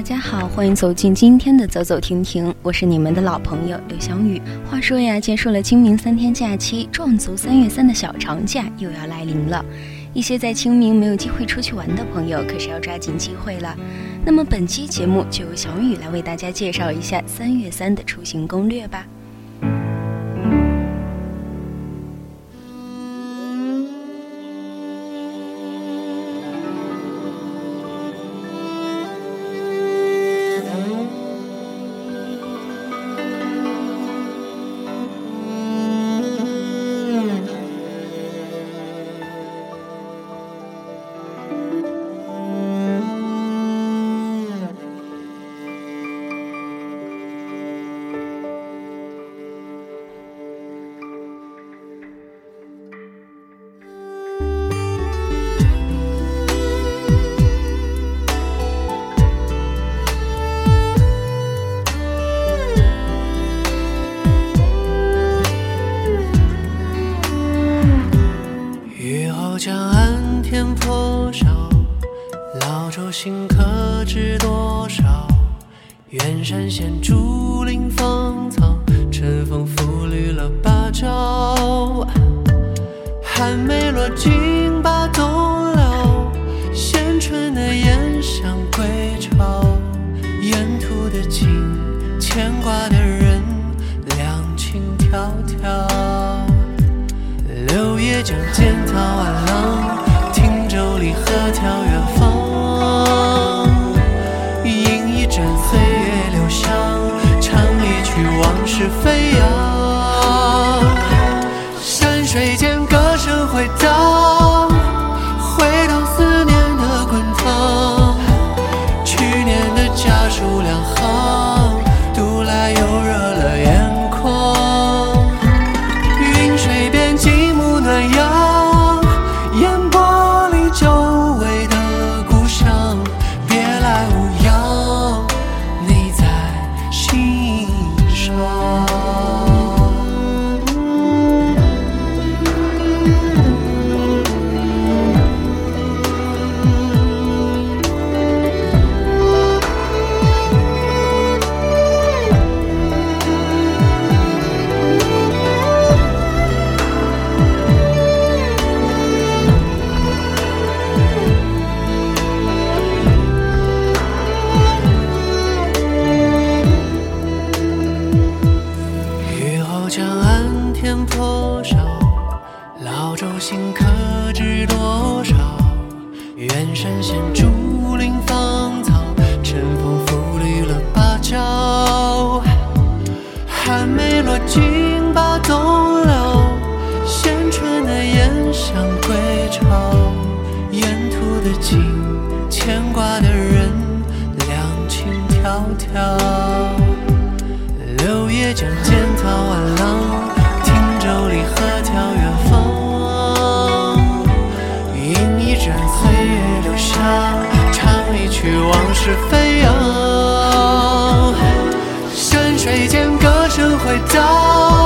大家好，欢迎走进今天的走走停停，我是你们的老朋友刘小雨。话说呀，结束了清明三天假期，壮族三月三的小长假又要来临了。一些在清明没有机会出去玩的朋友，可是要抓紧机会了。那么本期节目就由小雨来为大家介绍一下三月三的出行攻略吧。牵挂的人两情迢迢柳叶桨溅桃花浪汀州里合眺远方饮一盏岁月留香唱一曲往事飞扬。量多少？老舟新客知多少？远山现竹林芳草，晨风拂绿了芭蕉。寒梅落尽把冬留，衔春的燕想归巢。沿途的景，牵挂的人，两情迢迢。柳叶将溅草挽。岁月留下唱一曲往事飞扬。山水间歌声回荡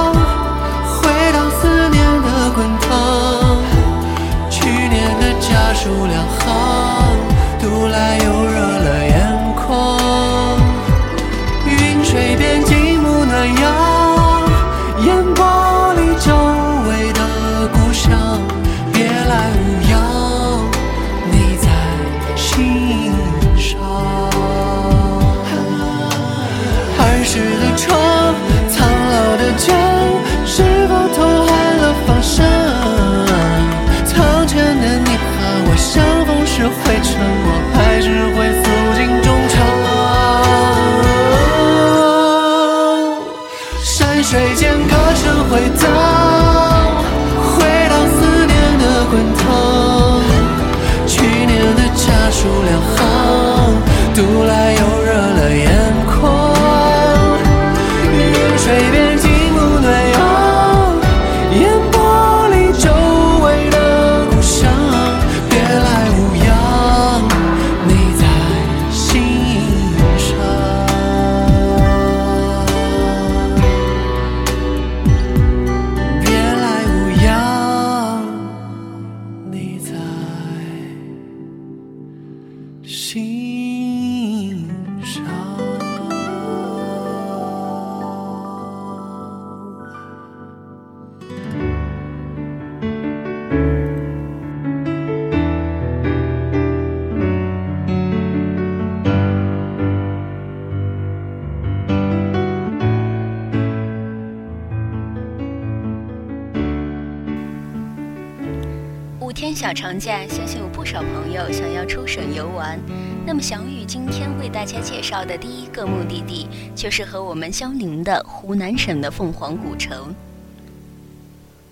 五天小长假，相信有不少朋友想要出省游玩。那么，小雨今天为大家介绍的第一个目的地，就是和我们相邻的湖南省的凤凰古城。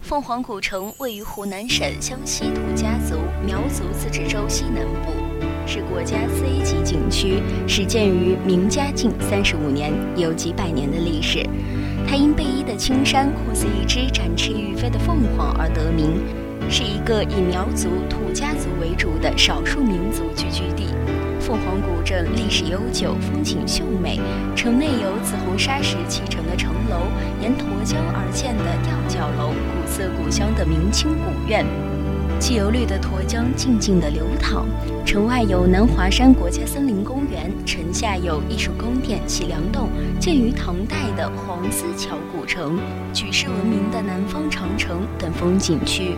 凤凰古城位于湖南省湘西土家族苗族自治州西南部，是国家四 A 级景区，始建于明嘉靖三十五年，有几百年的历史。它因背依的青山酷似一只展翅欲飞的凤凰而得名，是一个以苗族土家族为主的少数民族聚居地。凤凰古镇历史悠久，风景秀美，城内有紫红砂石砌成的城楼，沿沱江而建的吊脚楼。古色古香的明清古院，汽油绿的沱江静静地流淌。城外有南华山国家森林公园，城下有艺术宫殿齐梁洞，建于唐代的黄丝桥古城，举世闻名的南方长城等风景区。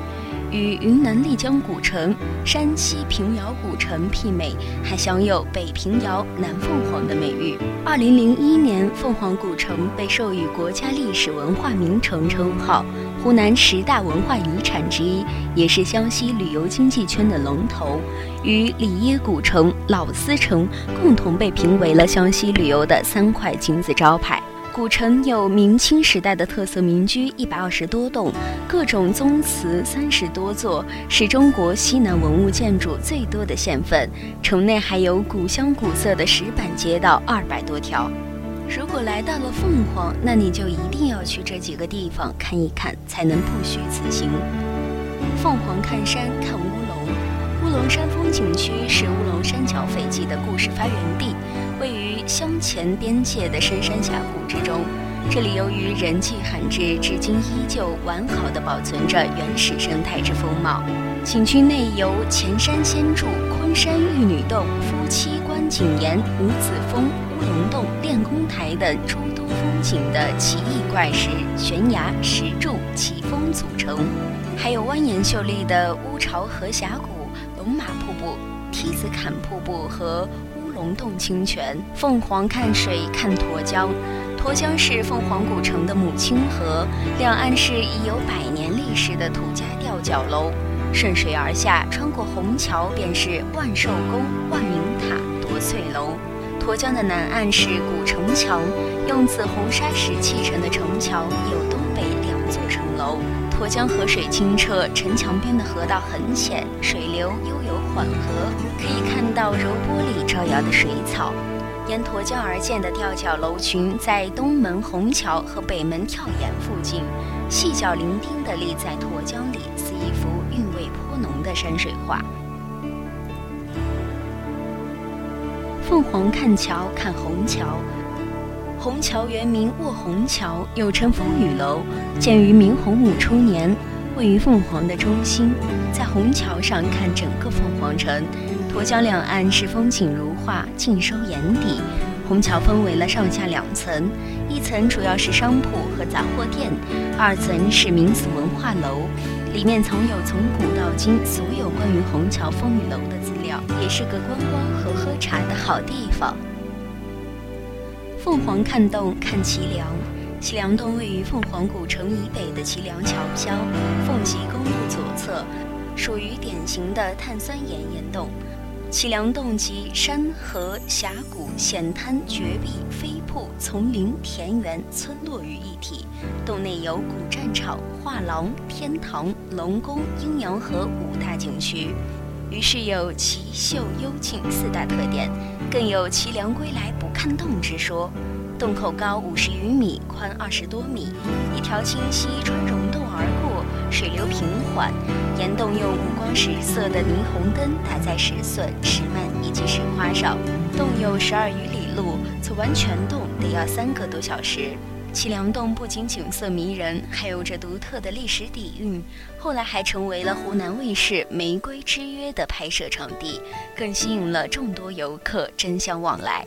与云南丽江古城、山西平遥古城媲美，还享有“北平遥、南凤凰”的美誉。二零零一年，凤凰古城被授予国家历史文化名城称号，湖南十大文化遗产之一，也是湘西旅游经济圈的龙头，与里耶古城、老司城共同被评为了湘西旅游的三块金字招牌。古城有明清时代的特色民居一百二十多栋，各种宗祠三十多座，是中国西南文物建筑最多的县份。城内还有古香古色的石板街道二百多条。如果来到了凤凰，那你就一定要去这几个地方看一看，才能不虚此行。凤凰看山看乌龙，乌龙山风景区是乌龙山剿匪记的故事发源地。位于湘黔边界的深山峡谷之中，这里由于人迹罕至，至今依旧完好的保存着原始生态之风貌。景区内有前山仙柱、昆山玉女洞、夫妻观景岩、五子峰、乌龙洞、练功台等诸多风景的奇异怪石、悬崖、石柱、奇峰组成，还有蜿蜒秀丽的乌巢河峡谷、龙马瀑布、梯子坎瀑布和。龙洞清泉，凤凰看水看沱江，沱江是凤凰古城的母亲河，两岸是已有百年历史的土家吊脚楼，顺水而下，穿过虹桥便是万寿宫、万明塔、夺翠楼。沱江的南岸是古城墙，用紫红砂石砌成的城墙，有东北两座城楼。沱江河水清澈，城墙边的河道很浅，水流悠缓和，可以看到柔玻璃招摇的水草。沿沱江而建的吊脚楼群，在东门虹桥和北门跳檐附近，细脚伶仃地立在沱江里，似一幅韵味颇浓的山水画。凤凰看桥看虹桥。虹桥原名卧虹桥，又称风雨楼，建于明洪武初年，位于凤凰的中心。在虹桥上看整个凤凰城，沱江两岸是风景如画，尽收眼底。虹桥分为了上下两层，一层主要是商铺和杂货店，二层是民俗文化楼，里面藏有从古到今所有关于虹桥风雨楼的资料，也是个观光和喝茶的好地方。凤凰看洞看齐梁，祁梁洞位于凤凰古城以北的祁梁桥漂，凤吉公路左侧，属于典型的碳酸盐岩洞。祁梁洞集山河峡谷、险滩绝壁、飞瀑、丛林、田园、村落于一体。洞内有古战场、画廊、天堂、龙宫、阴阳河五大景区。于是有奇秀幽静四大特点，更有祁梁归来不看洞之说。洞口高五十余米，宽二十多米，一条清溪穿溶洞而过，水流平缓。岩洞用五光十色的霓虹灯打在石笋、石幔以及石花上。洞有十二余里路，走完全洞得要三个多小时。祁梁洞不仅景色迷人，还有着独特的历史底蕴。后来还成为了湖南卫视《玫瑰之约》的拍摄场地，更吸引了众多游客争相往来。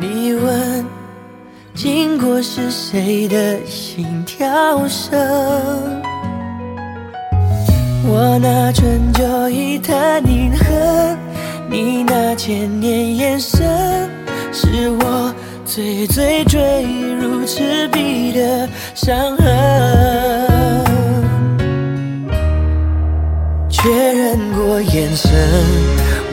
你问经过是谁的心跳声？我拿春秋一叹凝恨，你那千年眼神，是我最最坠入赤壁的伤痕。确认过眼神，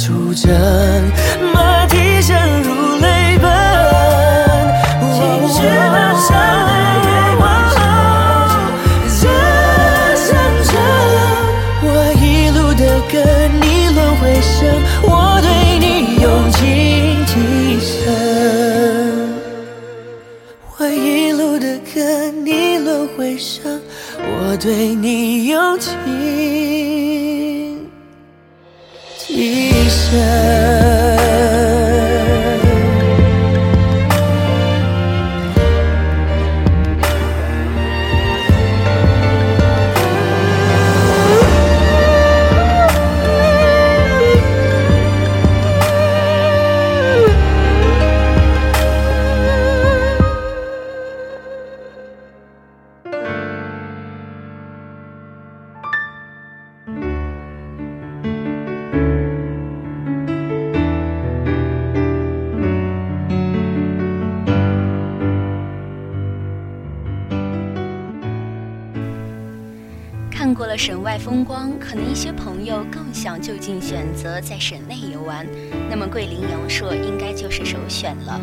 初见过了省外风光，可能一些朋友更想就近选择在省内游玩，那么桂林阳朔应该就是首选了。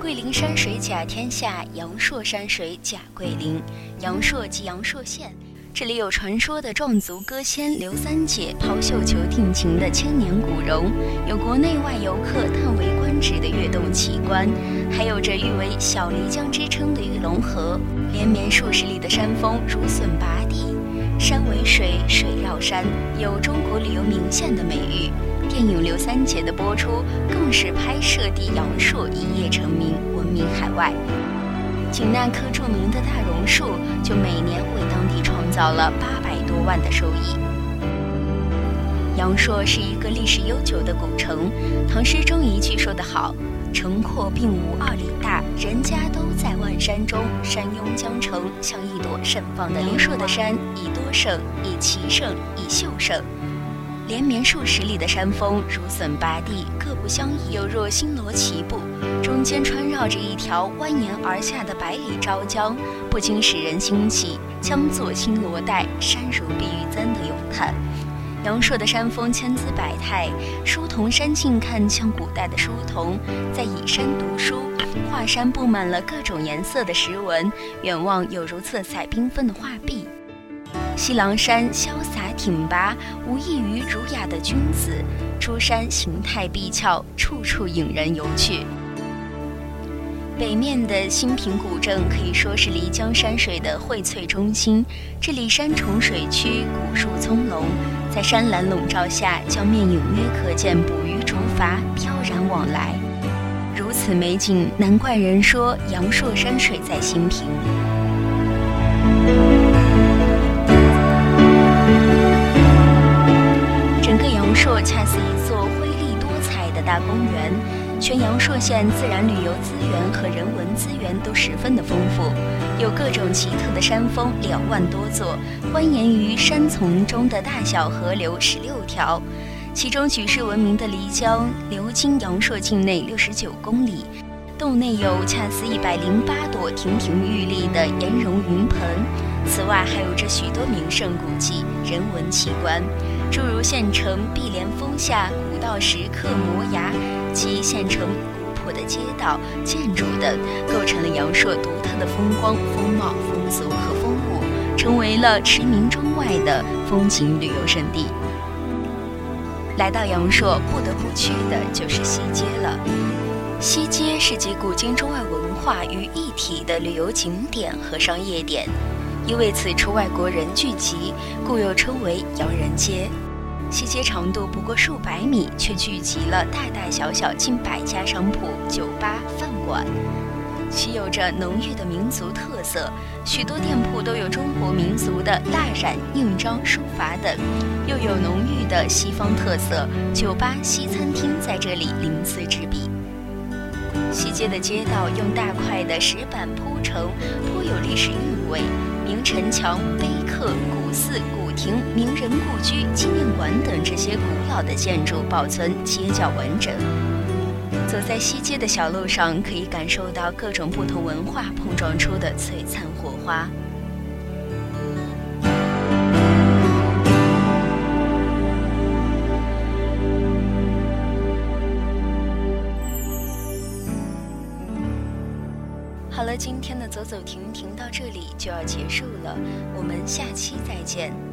桂林山水甲天下，阳朔山水甲桂林。阳朔即阳朔县，这里有传说的壮族歌仙刘三姐抛绣球定情的千年古榕，有国内外游客叹为观止的跃动奇观，还有着誉为小漓江之称的玉龙河。连绵数十里的山峰如笋拔地，山为水，水绕山，有中国旅游名县的美誉。电影《刘三姐》的播出，更是拍摄地阳朔一夜成名，闻名海外。仅那棵著名的大榕树，就每年为当地创造了八百多万的收益。阳朔是一个历史悠久的古城，唐诗中一句说得好：“城廓并无二里大，人家都在万山中。山拥江城，像一朵盛放的阳朔的山，以多胜，以奇胜，以秀胜。连绵数十里的山峰如笋拔地，各不相异，犹若星罗棋布。中间穿绕着一条蜿蜒而下的百里昭江，不禁使人兴起“江作青罗带，山如碧玉簪”的咏叹。阳朔的山峰千姿百态，书童山近看像古代的书童在倚山读书，画山布满了各种颜色的石纹，远望有如色彩缤纷的画壁。西郎山潇洒挺拔，无异于儒雅的君子；珠山形态毕峭，处处引人游去。北面的新平古镇可以说是漓江山水的荟萃中心，这里山重水曲，古树葱茏，在山岚笼罩下，江面隐约可见捕鱼竹筏飘然往来。如此美景，难怪人说阳朔山水在新平。整个阳朔恰似一座瑰丽多彩的大公园，全阳朔县自然旅游资源和人文资源都十分的丰富，有各种奇特的山峰两万多座，蜿蜒于山丛中的大小河流十六条，其中举世闻名的漓江流经阳朔境内六十九公里，洞内有恰似一百零八朵亭亭玉立的岩溶云盆，此外还有着许多名胜古迹、人文奇观。诸如县城碧莲峰下古道石刻摩崖及县城古朴的街道、建筑等，构成了阳朔独特的风光、风貌、风俗和风物，成为了驰名中外的风景旅游胜地。来到阳朔，不得不去的就是西街了。西街是集古今中外文化于一体的旅游景点和商业点。因为此处外国人聚集，故又称为洋人街。西街长度不过数百米，却聚集了大大小小近百家商铺、酒吧、饭馆，其有着浓郁的民族特色。许多店铺都有中国民族的蜡染、印章、书法等，又有浓郁的西方特色。酒吧、西餐厅在这里鳞次栉比。西街的街道用大块的石板铺成，颇有历史韵味。明城墙、碑刻、古寺、古亭、名人故居、纪念馆等这些古老的建筑保存皆较完整。走在西街的小路上，可以感受到各种不同文化碰撞出的璀璨火花。今天的走走停停到这里就要结束了，我们下期再见。